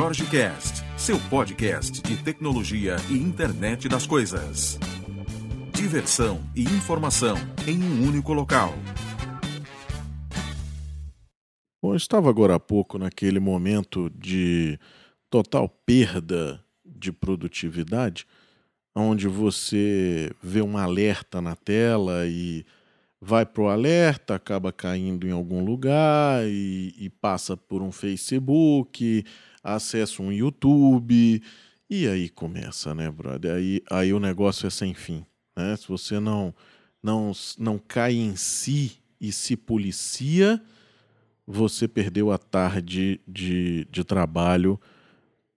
Jorge Cast, seu podcast de tecnologia e internet das coisas. Diversão e informação em um único local. Bom, eu estava agora há pouco naquele momento de total perda de produtividade, onde você vê um alerta na tela e vai para o alerta, acaba caindo em algum lugar e, e, passa por um Facebook, acessa um YouTube e aí começa, né, brother? Aí, aí o negócio é sem fim, né? Se você não não não cai em si e se policia, você perdeu a tarde de, de trabalho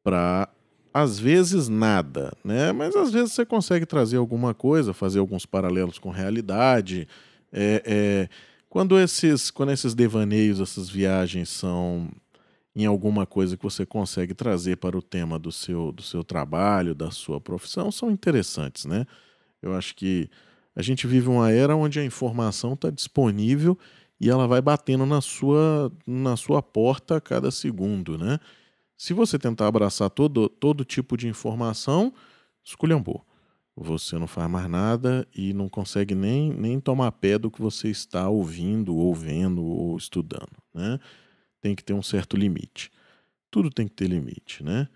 para às vezes nada, né? Mas às vezes você consegue trazer alguma coisa, fazer alguns paralelos com realidade, é, é, quando, esses, quando esses devaneios, essas viagens são em alguma coisa que você consegue trazer para o tema do seu, do seu trabalho, da sua profissão, são interessantes, né? Eu acho que a gente vive uma era onde a informação está disponível e ela vai batendo na sua, na sua porta a cada segundo, né? Se você tentar abraçar todo, todo tipo de informação, esculhambou você não faz mais nada e não consegue nem, nem tomar pé do que você está ouvindo, ou vendo ou estudando. Né? Tem que ter um certo limite. Tudo tem que ter limite. Né?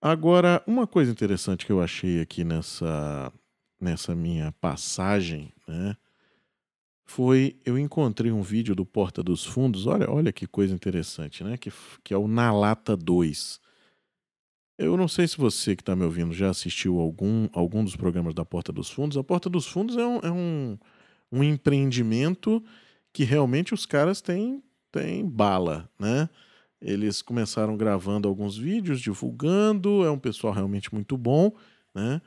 Agora, uma coisa interessante que eu achei aqui nessa, nessa minha passagem né, foi eu encontrei um vídeo do Porta dos Fundos. Olha, olha que coisa interessante, né? Que, que é o Na Lata 2. Eu não sei se você que está me ouvindo já assistiu algum, algum dos programas da Porta dos Fundos. A Porta dos Fundos é um, é um, um empreendimento que realmente os caras têm, têm bala, né? Eles começaram gravando alguns vídeos, divulgando, é um pessoal realmente muito bom, né?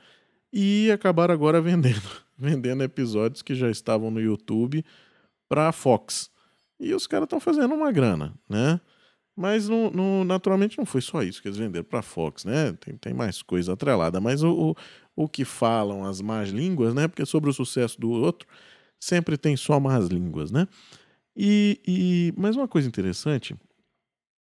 E acabaram agora vendendo, vendendo episódios que já estavam no YouTube para a Fox. E os caras estão fazendo uma grana, né? Mas naturalmente não foi só isso que eles venderam para a Fox, né? Tem, tem mais coisa atrelada. Mas o, o, o, que falam as más línguas, né? Porque sobre o sucesso do outro, sempre tem só más línguas, né? E, e mais uma coisa interessante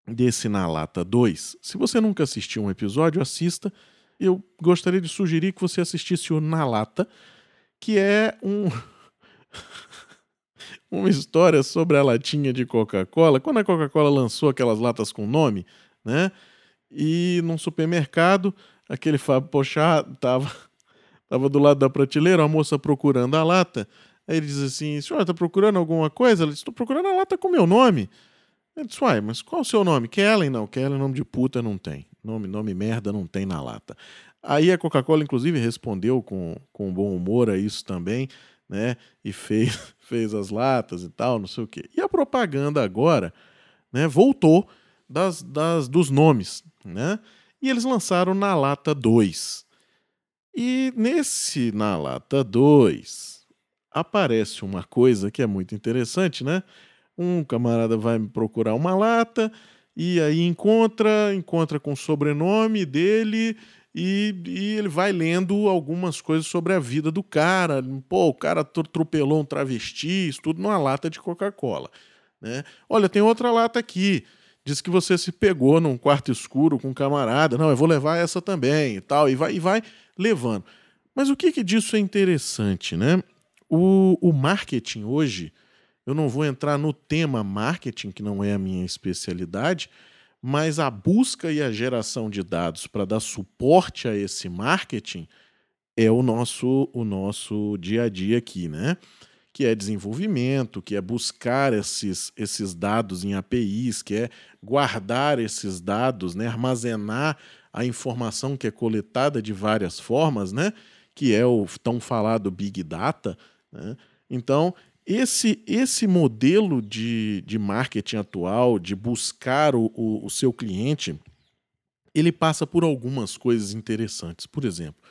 desse Na Lata 2, se você nunca assistiu um episódio, assista. Eu gostaria de sugerir que você assistisse o Na Lata, que é um. uma história sobre a latinha de Coca-Cola. Quando a Coca-Cola lançou aquelas latas com nome, né? E num supermercado, aquele Fábio Pochá tava, tava do lado da prateleira, a moça procurando a lata. Aí ele diz assim: senhora, está procurando alguma coisa? Ela disse: estou procurando a lata com meu nome. Ele disse: uai, mas qual o seu nome? Kellen? Não, Kellen, nome de puta não tem. Nome, nome merda não tem na lata. Aí a Coca-Cola, inclusive, respondeu com, com bom humor a isso também né? E fez, fez as latas e tal, não sei o quê. E a propaganda agora, né? Voltou das, das dos nomes, né? E eles lançaram na lata 2. E nesse na lata 2 aparece uma coisa que é muito interessante, né? Um camarada vai procurar uma lata e aí encontra, encontra com o sobrenome dele e, e, ele vai lendo algumas coisas sobre a vida do cara. Pô, o cara atropelou um travesti, isso tudo numa lata de Coca-Cola. Né? Olha, tem outra lata aqui. Diz que você se pegou num quarto escuro com um camarada. Não, eu vou levar essa também e tal. E vai, e vai levando. Mas o que, que disso é interessante, né? O, o marketing hoje, eu não vou entrar no tema marketing, que não é a minha especialidade, mas a busca e a geração de dados para dar suporte a esse marketing é o nosso o nosso dia a dia aqui, né? Que é desenvolvimento, que é buscar esses, esses dados em APIs, que é guardar esses dados, né? armazenar a informação que é coletada de várias formas, né? Que é o tão falado Big Data. Né? Então, esse, esse modelo de, de marketing atual, de buscar o, o, o seu cliente, ele passa por algumas coisas interessantes. Por exemplo,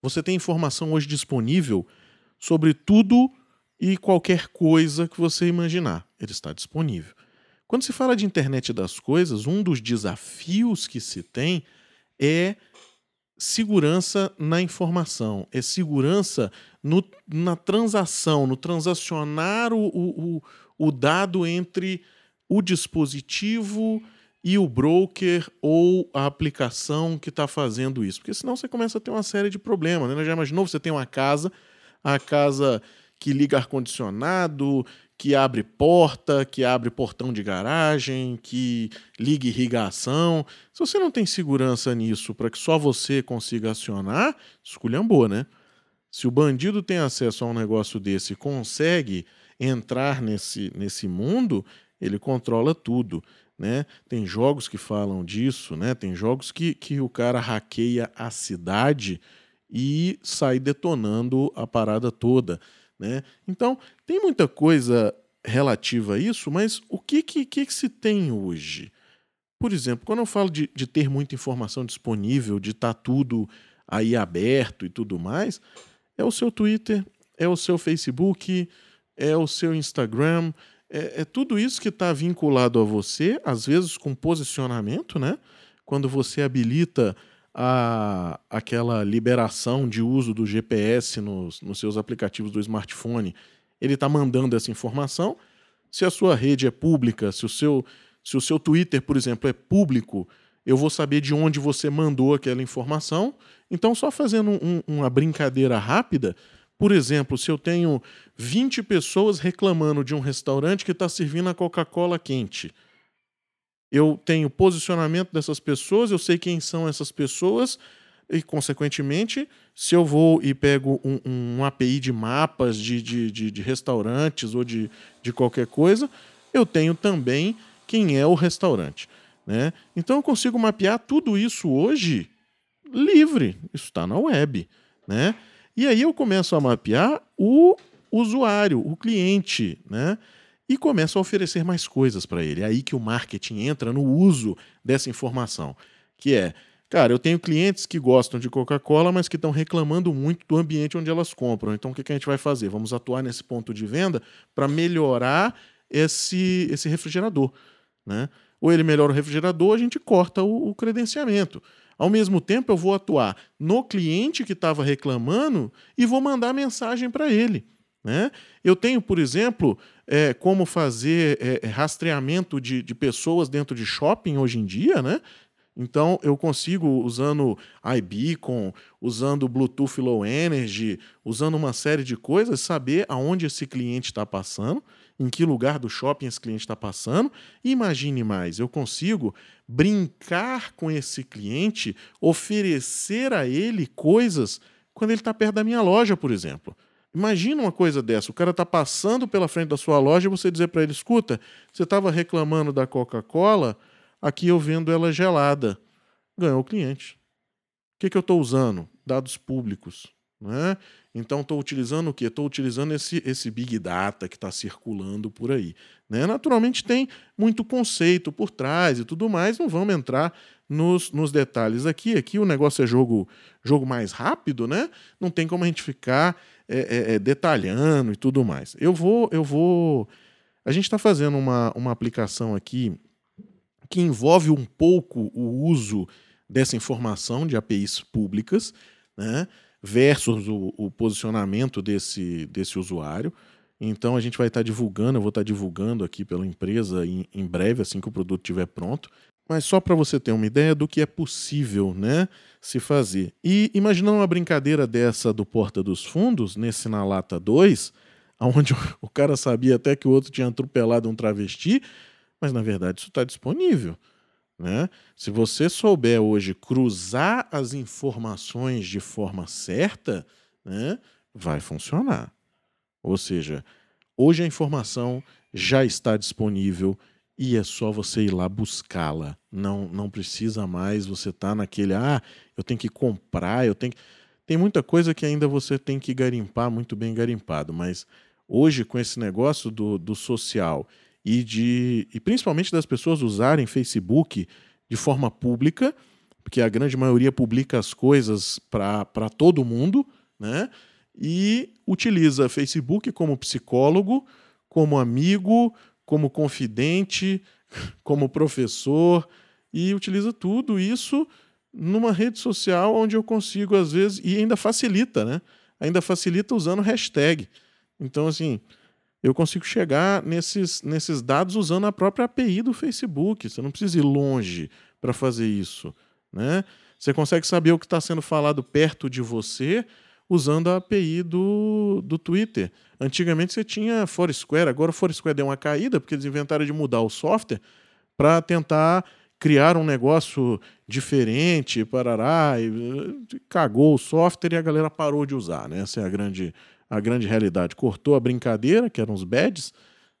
você tem informação hoje disponível sobre tudo e qualquer coisa que você imaginar. Ele está disponível. Quando se fala de internet das coisas, um dos desafios que se tem é segurança na informação, é segurança no, na transação, no transacionar o, o, o dado entre o dispositivo e o broker ou a aplicação que está fazendo isso. Porque senão você começa a ter uma série de problemas. Né? Já imaginou? Você tem uma casa, a casa que liga ar-condicionado, que abre porta, que abre portão de garagem, que liga irrigação. Se você não tem segurança nisso para que só você consiga acionar, esculhambou, né? Se o bandido tem acesso a um negócio desse e consegue entrar nesse, nesse mundo, ele controla tudo. Né? Tem jogos que falam disso, né? tem jogos que, que o cara hackeia a cidade e sai detonando a parada toda. Né? Então, tem muita coisa relativa a isso, mas o que, que, que, se tem hoje? Por exemplo, quando eu falo de, de ter muita informação disponível, de estar tá tudo aí aberto e tudo mais, é o seu Twitter, é o seu Facebook, é o seu Instagram, é, é tudo isso que está vinculado a você, às vezes com posicionamento, né? Quando você habilita a, aquela liberação de uso do GPS nos, nos seus aplicativos do smartphone, ele está mandando essa informação. Se a sua rede é pública, se o seu, se o seu Twitter, por exemplo, é público, eu vou saber de onde você mandou aquela informação. Então, só fazendo um, uma brincadeira rápida, por exemplo, se eu tenho 20 pessoas reclamando de um restaurante que está servindo a Coca-Cola quente, eu tenho posicionamento dessas pessoas, eu sei quem são essas pessoas, e, consequentemente, se eu vou e pego um, um API de mapas de, de, de, de, restaurantes ou de, de qualquer coisa, eu tenho também quem é o restaurante. Né? Então eu consigo mapear tudo isso hoje livre. Isso está na web. Né? E aí eu começo a mapear o usuário, o cliente. Né? E começa a oferecer mais coisas para ele. É aí que o marketing entra no uso dessa informação, que é, cara, eu tenho clientes que gostam de Coca-Cola, mas que estão reclamando muito do ambiente onde elas compram. Então, o que, que a gente vai fazer? Vamos atuar nesse ponto de venda para melhorar esse, esse refrigerador, né? Ou ele melhora o refrigerador, a gente corta o, o credenciamento. Ao mesmo tempo, eu vou atuar no cliente que estava reclamando e vou mandar mensagem para ele. Né? Eu tenho, por exemplo, é, como fazer é, é, rastreamento de, de pessoas dentro de shopping hoje em dia, né? Então eu consigo, usando iBeacon, usando Bluetooth Low Energy, usando uma série de coisas, saber aonde esse cliente está passando, em que lugar do shopping esse cliente está passando. Imagine mais, eu consigo brincar com esse cliente, oferecer a ele coisas quando ele está perto da minha loja, por exemplo. Imagina uma coisa dessa: o cara está passando pela frente da sua loja e você dizer para ele: escuta, você estava reclamando da Coca-Cola, aqui eu vendo ela gelada. Ganhou o cliente. O que, que eu estou usando? Dados públicos. Né? Então estou utilizando o quê? Estou utilizando esse, esse Big Data que está circulando por aí. Né? Naturalmente tem muito conceito por trás e tudo mais, não vamos entrar nos, nos detalhes aqui. Aqui o negócio é jogo, jogo mais rápido, né? Não tem como a gente ficar é, é, é, detalhando e tudo mais. Eu vou, eu vou. A gente está fazendo uma, uma aplicação aqui que envolve um pouco o uso dessa informação de APIs públicas, né, versus o, o posicionamento desse, desse usuário. Então a gente vai estar tá divulgando, eu vou estar tá divulgando aqui pela empresa em, em breve, assim que o produto estiver pronto. Mas só para você ter uma ideia do que é possível né, se fazer. E imaginando uma brincadeira dessa do Porta dos Fundos, nesse Na Lata 2, onde o cara sabia até que o outro tinha atropelado um travesti, mas na verdade isso está disponível. Né? Se você souber hoje cruzar as informações de forma certa, né, vai funcionar. Ou seja, hoje a informação já está disponível e é só você ir lá buscá-la. Não, não precisa mais você estar tá naquele, ah, eu tenho que comprar, eu tenho que... Tem muita coisa que ainda você tem que garimpar muito bem garimpado, mas hoje com esse negócio do, do social e de e principalmente das pessoas usarem Facebook de forma pública, porque a grande maioria publica as coisas para todo mundo, né? E utiliza Facebook como psicólogo, como amigo, como confidente, como professor, e utiliza tudo isso numa rede social onde eu consigo, às vezes, e ainda facilita, né? Ainda facilita usando hashtag. Então, assim, eu consigo chegar nesses, nesses dados usando a própria API do Facebook. Você não precisa ir longe para fazer isso. Né? Você consegue saber o que está sendo falado perto de você usando a API do, do Twitter. Antigamente você tinha Foursquare, agora o Foursquare deu uma caída porque eles inventaram de mudar o software para tentar criar um negócio diferente, parará, e cagou o software e a galera parou de usar, né? Essa é a grande, a grande realidade. Cortou a brincadeira, que eram os badges,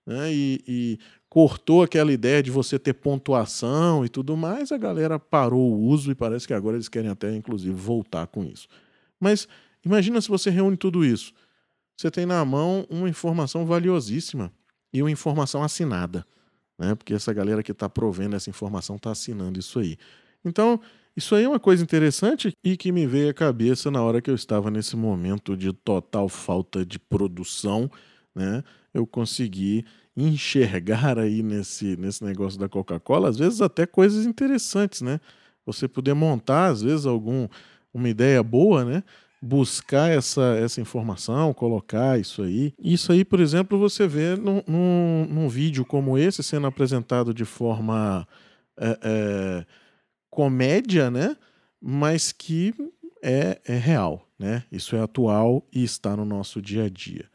né? e, e cortou aquela ideia de você ter pontuação e tudo mais, a galera parou o uso e parece que agora eles querem até, inclusive, voltar com isso. Mas imagina se você reúne tudo isso. Você tem na mão uma informação valiosíssima e uma informação assinada, né? Porque essa galera que está provendo essa informação está assinando isso aí. Então, isso aí é uma coisa interessante e que me veio à cabeça na hora que eu estava nesse momento de total falta de produção, né? Eu consegui enxergar aí nesse, nesse negócio da Coca-Cola, às vezes até coisas interessantes, né? Você poder montar, às vezes, algum, uma ideia boa, né? Buscar essa, essa informação, colocar isso aí. Isso aí, por exemplo, você vê num, num, num vídeo como esse sendo apresentado de forma é, é, comédia, né? Mas que é, é real, né? Isso é atual e está no nosso dia a dia.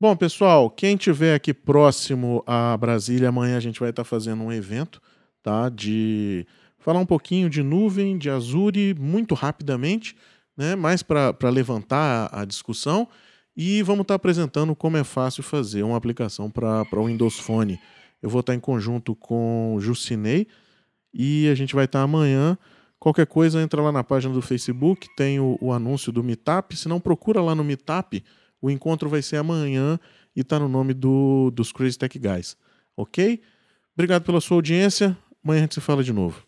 Bom, pessoal, quem tiver aqui próximo a Brasília, amanhã a gente vai estar fazendo um evento, tá? De falar um pouquinho de nuvem, de Azure, muito rapidamente, né? Mais para levantar a discussão. E vamos estar apresentando como é fácil fazer uma aplicação para o Windows Phone. Eu vou estar em conjunto com o Jucinei e a gente vai estar amanhã. Qualquer coisa, entra lá na página do Facebook, tem o, o anúncio do Meetup. Se não, procura lá no Meetup o encontro vai ser amanhã e está no nome do, dos Crazy Tech Guys. Ok? Obrigado pela sua audiência. Amanhã a gente se fala de novo.